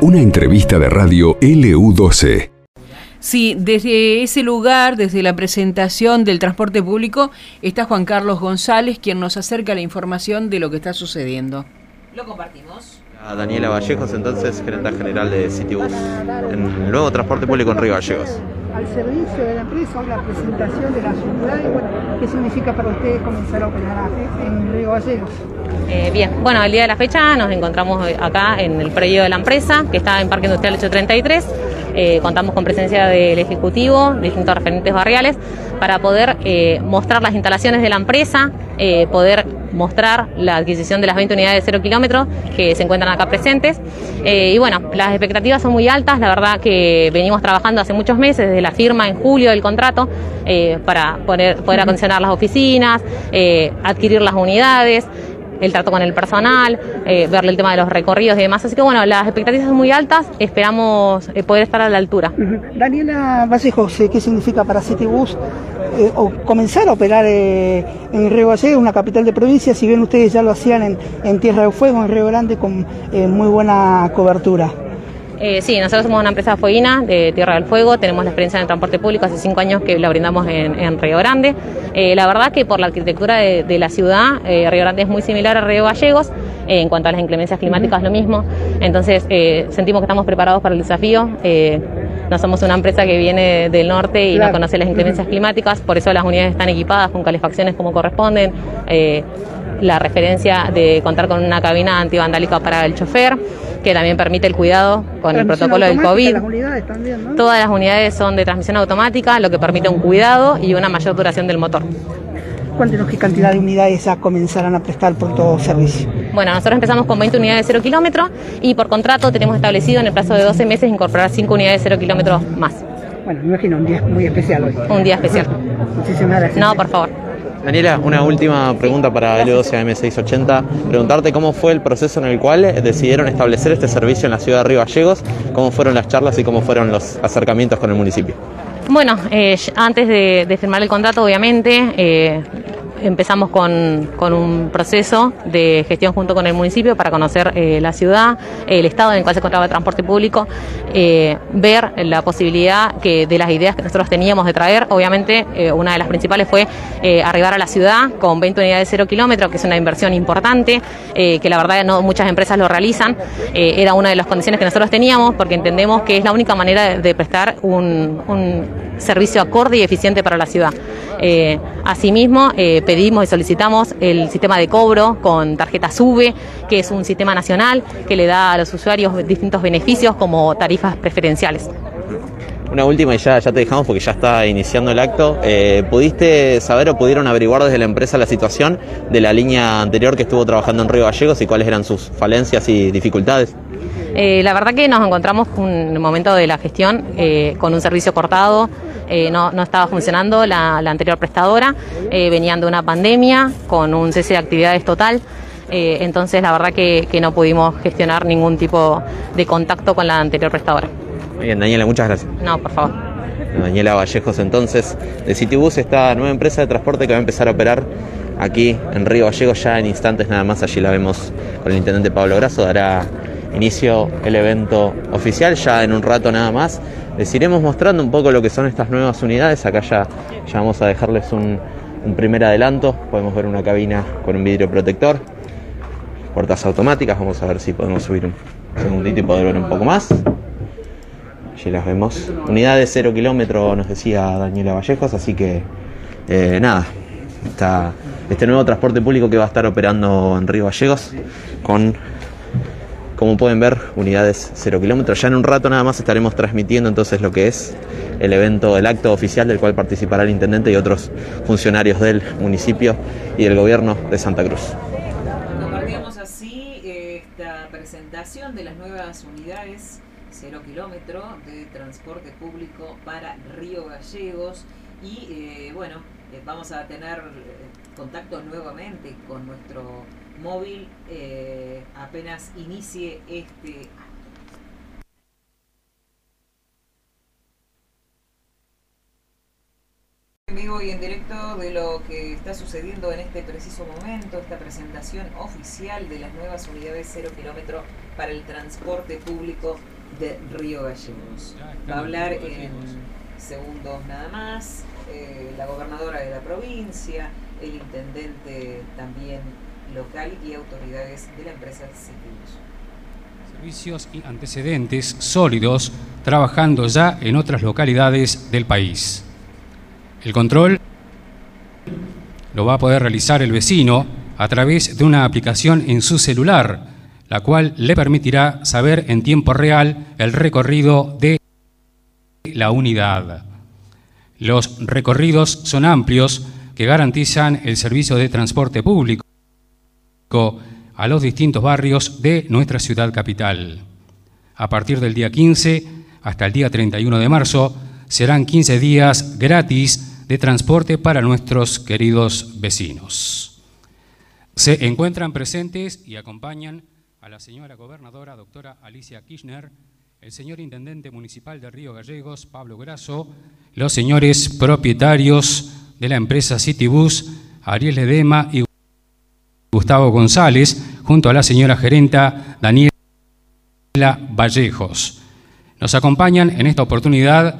Una entrevista de radio LU12. Sí, desde ese lugar, desde la presentación del transporte público, está Juan Carlos González, quien nos acerca la información de lo que está sucediendo. Lo compartimos. A Daniela Vallejos, entonces, gerente general de Citybus, en el nuevo transporte público en Río Gallegos. Al servicio de la empresa, la presentación de la ciudad y bueno, ¿qué significa para ustedes comenzar a operar en Río Gallegos? Eh, bien, bueno, el día de la fecha nos encontramos acá en el predio de la empresa, que está en Parque Industrial 833. Eh, contamos con presencia del Ejecutivo, distintos referentes barriales, para poder eh, mostrar las instalaciones de la empresa, poder mostrar la adquisición de las 20 unidades de cero kilómetros que se encuentran acá presentes. y bueno, las expectativas son muy altas, la verdad que venimos trabajando hace muchos meses, desde la firma en julio del contrato, para poder, poder acondicionar las oficinas, adquirir las unidades el trato con el personal, eh, verle el tema de los recorridos y demás. Así que bueno, las expectativas son muy altas, esperamos eh, poder estar a la altura. Daniela Vallejos, ¿qué significa para Citybus eh, o comenzar a operar en Río Gallegos, una capital de provincia, si bien ustedes ya lo hacían en, en Tierra de Fuego, en Río Grande, con muy buena cobertura? Eh, sí, nosotros somos una empresa fueguina de Tierra del Fuego, tenemos la experiencia en el transporte público, hace cinco años que la brindamos en, Río Grande. Eh, la verdad que por la arquitectura de, la ciudad, eh, Río Grande es muy similar a Río Gallegos, en cuanto a las inclemencias climáticas lo mismo, entonces sentimos que estamos preparados para el desafío. no somos una empresa que viene del norte y no conoce las inclemencias climáticas, por eso las unidades están equipadas con calefacciones como corresponden. La referencia de contar con una cabina antivandálica para el chofer, que también permite el cuidado con el protocolo del COVID. Todas las unidades son de transmisión automática, lo que permite un cuidado y una mayor duración del motor. Cuéntenos qué cantidad de unidades ya comenzarán a prestar por todo servicio. Bueno, nosotros empezamos con 20 unidades de 0 kilómetros y por contrato tenemos establecido en el plazo de 12 meses incorporar 5 unidades de 0 kilómetros más. Bueno, me imagino un día muy especial hoy. Un día especial. Muchísimas gracias. No, por favor. Daniela, una última pregunta para L12AM680. Preguntarte cómo fue el proceso en el cual decidieron establecer este servicio en la ciudad de Río Gallegos, cómo fueron las charlas y cómo fueron los acercamientos con el municipio. Bueno, eh, antes de, firmar el contrato, obviamente, eh, empezamos con, un proceso de gestión junto con el municipio para conocer eh, la ciudad, el estado en el cual se encontraba el transporte público, eh, ver la posibilidad que de las ideas que nosotros teníamos de traer. Obviamente, eh, una de las principales fue arribar a la ciudad con 20 unidades de cero kilómetros, que es una inversión importante, que la verdad no muchas empresas lo realizan. era una de las condiciones que nosotros teníamos porque entendemos que es la única manera de, prestar un, un, servicio acorde y eficiente para la ciudad. Asimismo, pedimos y solicitamos el sistema de cobro con tarjeta SUBE, que es un sistema nacional que le da a los usuarios distintos beneficios como tarifas preferenciales. Una última y ya, ya te dejamos porque ya está iniciando el acto. Eh, ¿Pudiste saber o pudieron averiguar desde la empresa la situación de la línea anterior que estuvo trabajando en Río Gallegos y cuáles eran sus falencias y dificultades? Eh, la verdad que nos encontramos en el momento de la gestión eh, con un servicio cortado, eh, no, estaba funcionando la, anterior prestadora, venían de una pandemia con un cese de actividades total. entonces la verdad que, no pudimos gestionar ningún tipo de contacto con la anterior prestadora. Muy bien, Daniela, muchas gracias. No, por favor. Daniela Vallejos entonces de Citybus, esta nueva empresa de transporte que va a empezar a operar aquí en Río Gallegos ya en instantes nada más, allí la vemos con el intendente Pablo Grasso, dará inicio el evento oficial, ya en un rato nada más. Les iremos mostrando un poco lo que son estas nuevas unidades. Acá ya, ya vamos a dejarles un, primer adelanto. Podemos ver una cabina con un vidrio protector, puertas automáticas. Vamos a ver si podemos subir un segundito y poder ver un poco más. Allí las vemos. Unidades 0 kilómetro, nos decía Daniela Vallejos, así que eh, nada, está este nuevo transporte público que va a estar operando en Río Gallegos con como pueden ver, unidades 0 kilómetros. Ya en un rato nada más estaremos transmitiendo entonces lo que es el evento, el acto oficial del cual participará el intendente y otros funcionarios del municipio y del gobierno de Santa Cruz. Compartíamos así esta presentación de las nuevas unidades 0 kilómetro de transporte público para Río Gallegos y eh, bueno, eh, vamos a tener eh, contacto nuevamente con nuestro móvil eh, apenas inicie este en vivo y en directo de lo que está sucediendo en este preciso momento, esta presentación oficial de las nuevas unidades cero kilómetro para el transporte público de Río Gallegos. Va a hablar en segundos nada más eh, la gobernadora de la provincia, el intendente también local y autoridades de la empresa Citibus. Servicios y antecedentes sólidos trabajando ya en otras localidades del país. El control lo va a poder realizar el vecino a través de una aplicación en su celular, la cual le permitirá saber en tiempo real el recorrido de la unidad. Los recorridos son amplios que garantizan el servicio de transporte público a los distintos barrios de nuestra ciudad capital. A partir del día 15 hasta el día 31 de marzo serán 15 días gratis de transporte para nuestros queridos vecinos. Se encuentran presentes y acompañan a la señora gobernadora doctora Alicia Kirchner, el señor intendente municipal de Río Gallegos, Pablo Grasso, los señores propietarios de la empresa Citibus, Ariel Edema y Gustavo González, junto a la señora gerenta Daniela Vallejos. Nos acompañan en esta oportunidad,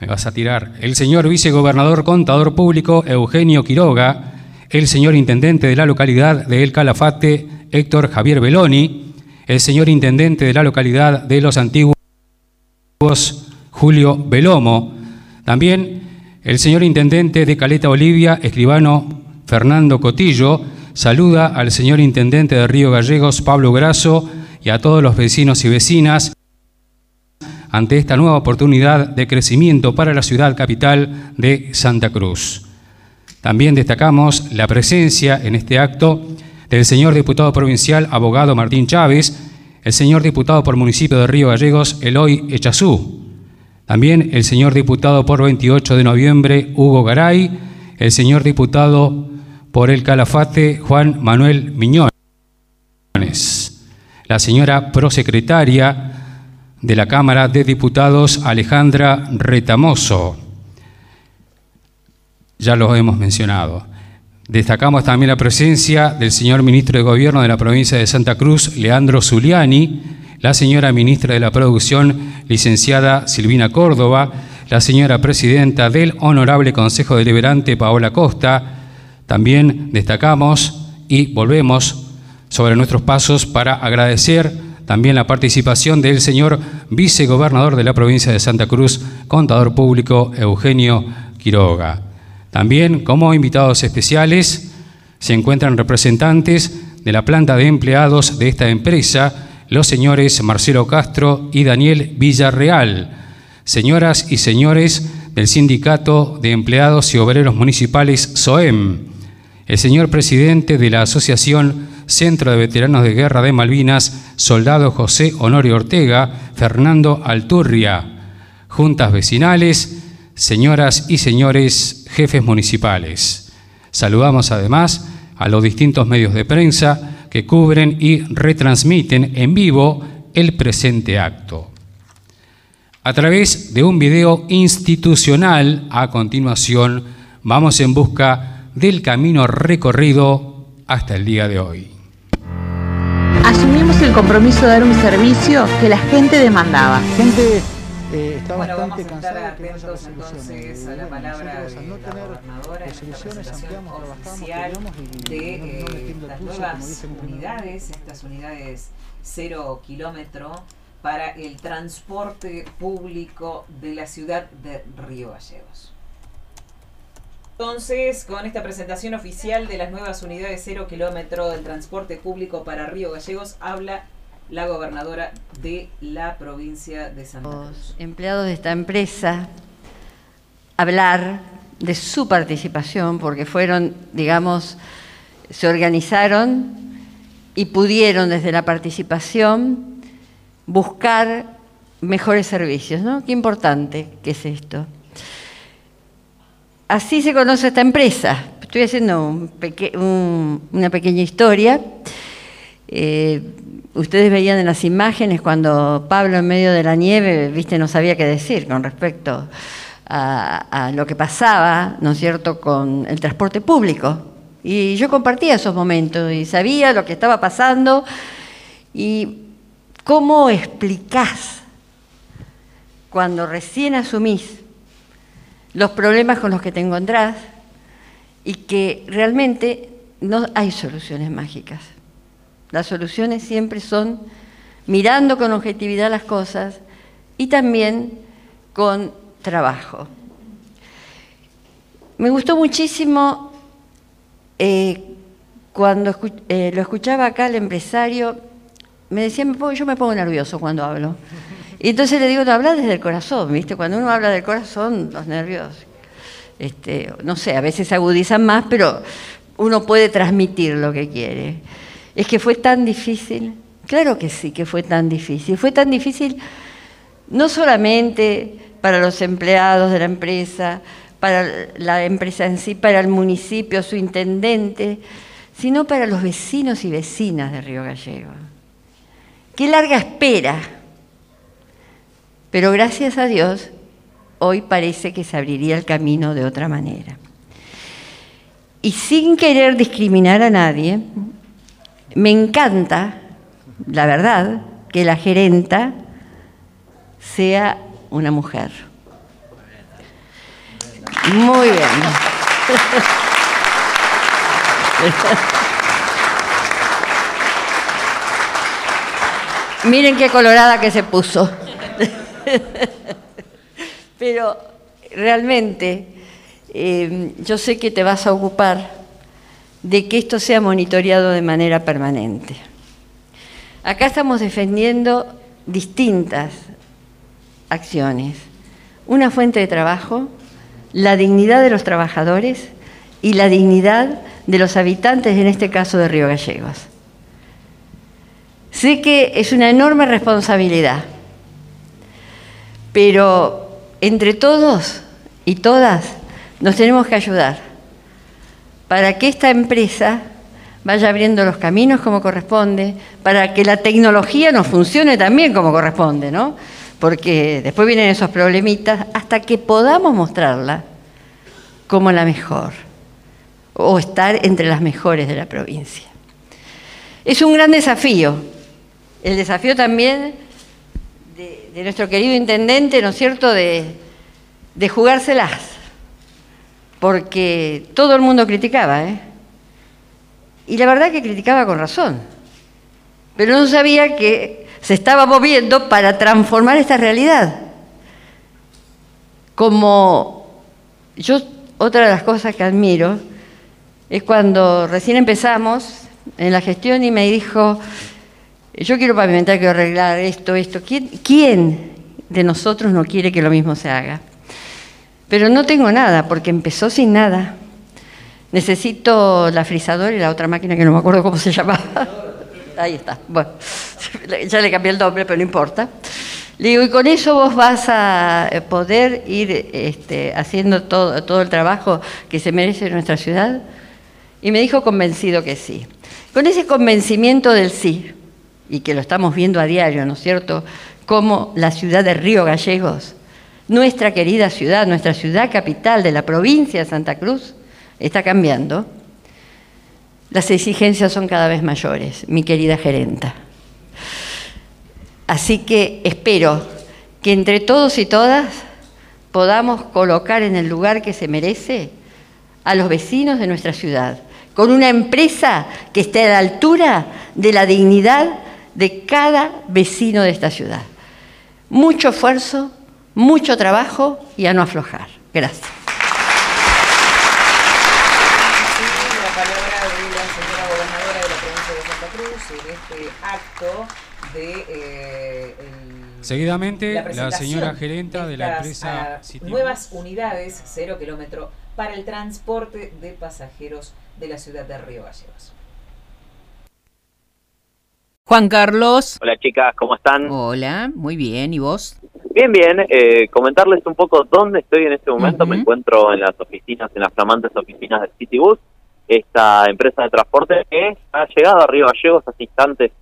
me vas a tirar, el señor vicegobernador contador público Eugenio Quiroga, el señor intendente de la localidad de El Calafate, Héctor Javier Beloni, el señor intendente de la localidad de Los Antiguos, Julio Belomo, también el señor intendente de Caleta Olivia, escribano Fernando Cotillo, saluda al señor intendente de Río Gallegos, Pablo Grasso, y a todos los vecinos y vecinas ante esta nueva oportunidad de crecimiento para la ciudad capital de Santa Cruz. También destacamos la presencia en este acto del señor diputado provincial abogado Martín Chávez, el señor diputado por municipio de Río Gallegos Eloy Echazú, también el señor diputado por 28 de noviembre Hugo Garay, el señor diputado por el Calafate Juan Manuel Miñones, la señora prosecretaria de la Cámara de Diputados Alejandra Retamoso, ya lo hemos mencionado. Destacamos también la presencia del señor ministro de Gobierno de la provincia de Santa Cruz, Leandro Zuliani, la señora ministra de la Producción, licenciada Silvina Córdoba, la señora presidenta del Honorable Consejo Deliberante, Paola Costa. También destacamos y volvemos sobre nuestros pasos para agradecer también la participación del señor vicegobernador de la provincia de Santa Cruz, contador público Eugenio Quiroga. También como invitados especiales se encuentran representantes de la planta de empleados de esta empresa, los señores Marcelo Castro y Daniel Villarreal, señoras y señores del Sindicato de Empleados y Obreros Municipales SOEM, el señor presidente de la Asociación Centro de Veteranos de Guerra de Malvinas, soldado José Honorio Ortega, Fernando Alturria, juntas vecinales, señoras y señores jefes municipales. Saludamos además a los distintos medios de prensa, que cubren y retransmiten en vivo el presente acto. A través de un video institucional, a continuación, vamos en busca del camino recorrido hasta el día de hoy. Asumimos el compromiso de dar un servicio que la gente demandaba. Gente eh, está Bueno, vamos bastante a estar cansada de que no haya atentos resoluciones. entonces a la palabra nosotros al no de la tener gobernadora en esta resoluciones presentación ampliamos, trabajamos, oficial de no- no eh, metiendo las el pulso, como nuevas unidades, estas unidades cero kilómetro para el transporte público de la ciudad de Río Gallegos. Entonces, con esta presentación oficial de las nuevas unidades cero kilómetro del transporte público para Río Gallegos, habla la gobernadora de la provincia de Santa Cruz. empleados de esta empresa hablar de su participación, porque fueron, digamos, se organizaron y pudieron desde la participación buscar mejores servicios, ¿no? Qué importante que es esto. Así se conoce esta empresa. Estoy haciendo una pequeña historia. Eh, ustedes veían en las imágenes cuando Pablo en medio de la nieve, viste, no sabía qué decir con respecto a, a lo que pasaba, ¿no es cierto?, con el transporte público. Y yo compartía esos momentos y sabía lo que estaba pasando y cómo explicás cuando recién asumís los problemas con los que te encontrás y que realmente no hay soluciones mágicas. Las soluciones siempre son mirando con objetividad las cosas y también con trabajo. Me gustó muchísimo eh, cuando eh, lo escuchaba acá el empresario, me decía, yo me pongo nervioso cuando hablo. Y entonces le digo, no, habla desde el corazón, ¿viste? Cuando uno habla del corazón, los nervios, este, no sé, a veces agudizan más, pero uno puede transmitir lo que quiere. Es que fue tan difícil, claro que sí que fue tan difícil. Fue tan difícil no solamente para los empleados de la empresa, para la empresa en sí, para el municipio, su intendente, sino para los vecinos y vecinas de Río Gallego. Qué larga espera pero gracias a Dios, hoy parece que se abriría el camino de otra manera. Y sin querer discriminar a nadie, me encanta, la verdad, que la gerenta sea una mujer. Muy bien. Miren qué colorada que se puso. Pero realmente eh, yo sé que te vas a ocupar de que esto sea monitoreado de manera permanente. Acá estamos defendiendo distintas acciones. Una fuente de trabajo, la dignidad de los trabajadores y la dignidad de los habitantes, en este caso de Río Gallegos. Sé que es una enorme responsabilidad pero entre todos y todas nos tenemos que ayudar para que esta empresa vaya abriendo los caminos como corresponde, para que la tecnología nos funcione también como corresponde, ¿no? Porque después vienen esos problemitas hasta que podamos mostrarla como la mejor o estar entre las mejores de la provincia. Es un gran desafío. El desafío también de, nuestro querido intendente, ¿no es cierto?, de, de jugárselas, porque todo el mundo criticaba, ¿eh? Y la verdad que criticaba con razón, pero no sabía que se estaba moviendo para transformar esta realidad. Como yo, otra de las cosas que admiro es cuando recién empezamos en la gestión y me dijo, yo quiero pavimentar, quiero arreglar esto, esto. ¿Quién, de nosotros no quiere que lo mismo se haga? Pero no tengo nada, porque empezó sin nada. Necesito la frisadora y la otra máquina que no me acuerdo cómo se llamaba. Ahí está. Bueno, ya le cambié el nombre, pero no importa. Le digo, y con eso vos vas a poder ir este, haciendo todo, todo el trabajo que se merece nuestra ciudad. Y me dijo convencido que sí. Con ese convencimiento del sí, y que lo estamos viendo a diario, ¿no es cierto?, como la ciudad de Río Gallegos, nuestra querida ciudad, nuestra ciudad capital de la provincia de Santa Cruz, está cambiando. Las exigencias son cada vez mayores, mi querida gerenta. Así que espero que entre todos y todas podamos colocar en el lugar que se merece a los vecinos de nuestra ciudad, con una empresa que esté a la altura de la dignidad de cada vecino de esta ciudad. Mucho esfuerzo, mucho trabajo y a no aflojar. Gracias. La palabra de la señora gobernadora de la provincia de Santa Cruz en acto de eh, el, Seguidamente, la, señora gerenta de, la empresa Nuevas unidades, cero kilómetro, para el transporte de pasajeros de la ciudad de Río Gallegos. Juan Carlos. Hola chicas, ¿cómo están? Hola, muy bien, ¿y vos? Bien, bien. Eh, comentarles un poco dónde estoy en este momento. Me encuentro en las oficinas, en las flamantes oficinas del Citybus, esta empresa de transporte que ha llegado a Río Gallegos hace instantes.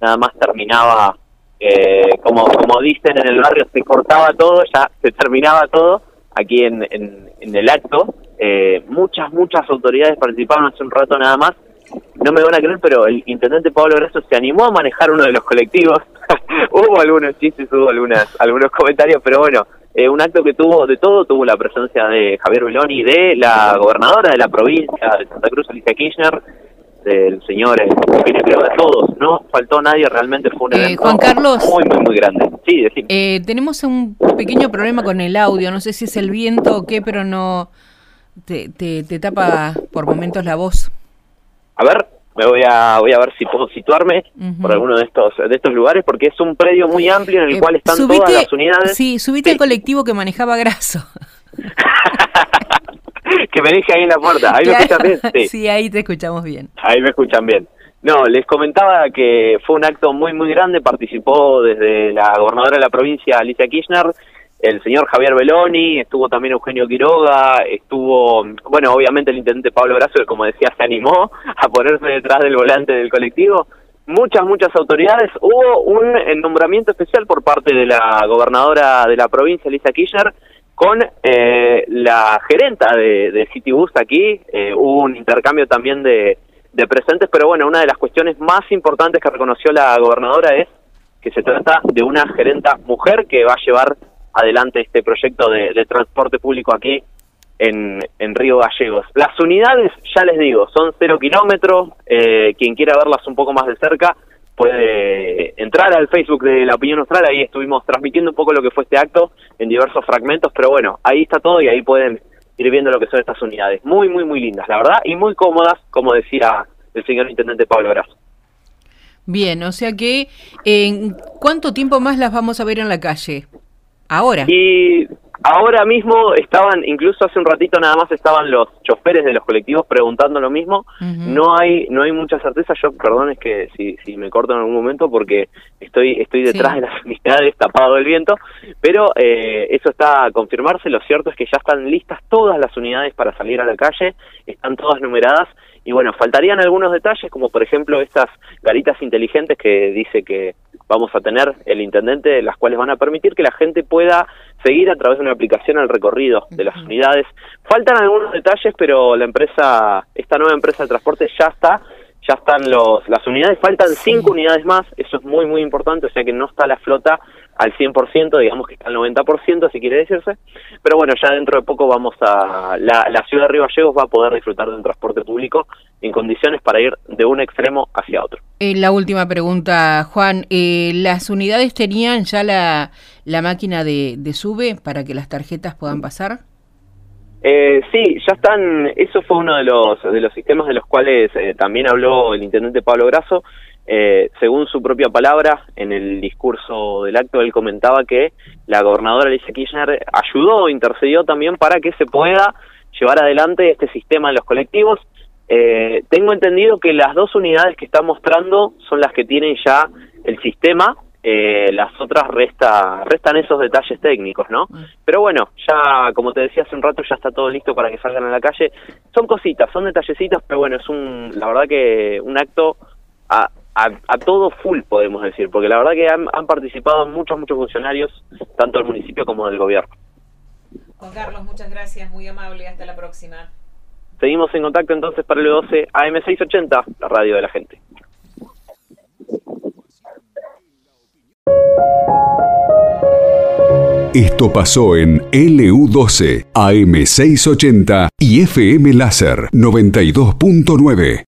Nada más terminaba, eh, como, como dicen en el barrio, se cortaba todo, ya se terminaba todo. aquí en, en, el acto. Eh, muchas, muchas autoridades participaron hace un rato nada más. No me van a creer, pero el intendente Pablo Grasso se animó a manejar uno de los colectivos. hubo algunos chistes, hubo algunas, algunos comentarios, pero bueno, eh, un acto que tuvo de todo, tuvo la presencia de Javier Beloni, de la gobernadora de la provincia de Santa Cruz, Alicia Kirchner, del señor eh, de todos, no faltó nadie, realmente fue un evento Juan Carlos, muy, muy, muy grande. Sí, eh, tenemos un pequeño problema con el audio, no sé si es el viento o qué, pero no te, te, te tapa por momentos la voz. A ver, me voy a voy a ver si puedo situarme por alguno de estos de estos lugares porque es un predio muy amplio en el eh, cual están todas las unidades. Sí, subite al colectivo que manejaba Graso. que me dije ahí en la puerta. Ahí me escuchan bien. Sí. ahí te escuchamos bien. Ahí me escuchan bien. No, les comentaba que fue un acto muy muy grande, participó desde la gobernadora de la provincia Alicia Kirchner, el señor Javier Beloni, estuvo también Eugenio Quiroga, estuvo, bueno, obviamente el intendente Pablo Brazo, que como decía se animó a ponerse detrás del volante del colectivo. Muchas, muchas autoridades. Hubo un nombramiento especial por parte de la gobernadora de la provincia, Lisa Kirchner, con eh, la gerenta de, de Citybus aquí. Eh, hubo un intercambio también de, de presentes, pero bueno, una de las cuestiones más importantes que reconoció la gobernadora es que se trata de una gerenta mujer que va a llevar adelante este proyecto de, transporte público aquí en, en, Río Gallegos. Las unidades, ya les digo, son cero kilómetros. Eh, quien quiera verlas un poco más de cerca puede entrar al Facebook de La Opinión Austral. Ahí estuvimos transmitiendo un poco lo que fue este acto en diversos fragmentos, pero bueno, ahí está todo y ahí pueden ir viendo lo que son estas unidades. Muy, muy, muy lindas, la verdad, y muy cómodas, como decía el señor intendente Pablo Brazo. Bien, o sea que, ¿en cuánto tiempo más las vamos a ver en la calle? Ahora. Y ahora mismo estaban, incluso hace un ratito nada más estaban los choferes de los colectivos preguntando lo mismo. No hay no hay mucha certeza. Yo, perdón, es que si, si me corto en algún momento porque estoy estoy detrás de las unidades tapado del viento, pero eh, eso está a confirmarse. Lo cierto es que ya están listas todas las unidades para salir a la calle, están todas numeradas y bueno, faltarían algunos detalles, como por ejemplo estas garitas inteligentes que dice que vamos a tener el intendente, las cuales van a permitir que la gente pueda seguir a través de una aplicación el recorrido de las unidades. Faltan algunos detalles, pero la empresa, esta nueva empresa de transporte ya está, ya están los, las unidades, faltan cinco unidades más, eso es muy muy importante, o sea que no está la flota al 100%, digamos que está al 90%, si quiere decirse. Pero bueno, ya dentro de poco vamos a... La, la ciudad de Río Gallegos va a poder disfrutar de un transporte público en condiciones para ir de un extremo hacia otro. Eh, la última pregunta, Juan. Eh, ¿Las unidades tenían ya la, la máquina de, de sube para que las tarjetas puedan pasar? Eh, sí, ya están, eso fue uno de los, de los sistemas de los cuales eh, también habló el intendente Pablo Grasso, eh, según su propia palabra, en el discurso del acto, él comentaba que la gobernadora Alicia Kirchner ayudó, intercedió también para que se pueda llevar adelante este sistema en los colectivos. Eh, tengo entendido que las dos unidades que está mostrando son las que tienen ya el sistema, eh, las otras resta, restan esos detalles técnicos, ¿no? Pero bueno, ya como te decía hace un rato, ya está todo listo para que salgan a la calle. Son cositas, son detallecitos, pero bueno, es un, la verdad que un acto a, a, todo full, podemos decir, porque la verdad que han, han, participado muchos, muchos funcionarios, tanto del municipio como del gobierno. Juan Carlos, muchas gracias, muy amable, hasta la próxima. Seguimos en contacto entonces para el 12 AM680, la radio de la gente. Esto pasó en LU12, AM680 y FM Láser 92.9.